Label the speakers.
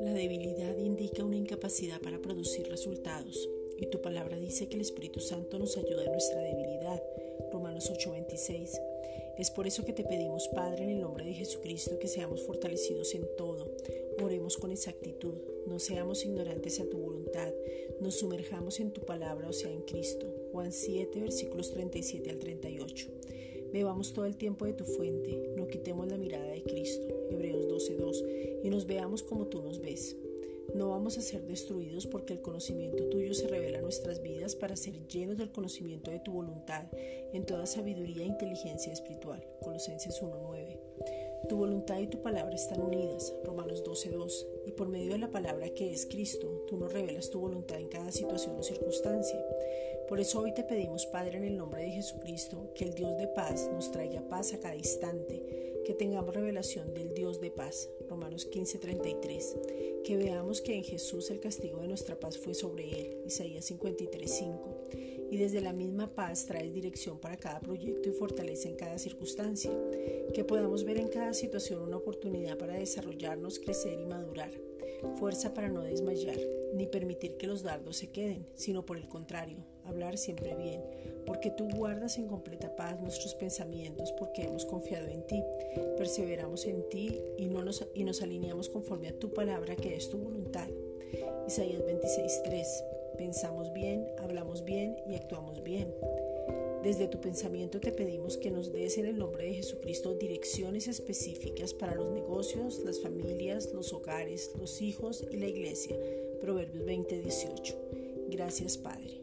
Speaker 1: La debilidad indica una incapacidad para producir resultados y tu palabra dice que el Espíritu Santo nos ayuda en nuestra debilidad. Romanos 8:26. Es por eso que te pedimos, Padre, en el nombre de Jesucristo, que seamos fortalecidos en todo. Oremos con exactitud, no seamos ignorantes a tu voluntad, nos sumerjamos en tu palabra, o sea, en Cristo. Juan 7, versículos 37 al 38. Bebamos todo el tiempo de tu fuente, no quitemos la mirada de Cristo. Hebreos 12:2 y nos veamos como tú nos ves. No vamos a ser destruidos porque el conocimiento tuyo se revela en nuestras vidas para ser llenos del conocimiento de tu voluntad en toda sabiduría e inteligencia espiritual. Colosenses 1.9. Tu voluntad y tu palabra están unidas. Romanos 12.2. Y por medio de la palabra que es Cristo, tú nos revelas tu voluntad en cada situación o circunstancia. Por eso hoy te pedimos, Padre, en el nombre de Jesucristo, que el Dios de paz nos traiga paz a cada instante, que tengamos revelación del Dios de paz. Romanos 15:33. Que veamos que en Jesús el castigo de nuestra paz fue sobre él. Isaías 53:5. Y desde la misma paz traes dirección para cada proyecto y fortaleza en cada circunstancia. Que podamos ver en cada situación una oportunidad para desarrollarnos, crecer y madurar fuerza para no desmayar, ni permitir que los dardos se queden, sino por el contrario, hablar siempre bien, porque tú guardas en completa paz nuestros pensamientos, porque hemos confiado en ti, perseveramos en ti y, no nos, y nos alineamos conforme a tu palabra que es tu voluntad. Isaías 26:3 Pensamos bien, hablamos bien y actuamos bien. Desde tu pensamiento te pedimos que nos des en el nombre de Jesucristo direcciones específicas para los negocios, las familias, los hogares, los hijos y la iglesia. Proverbios 20:18. Gracias Padre.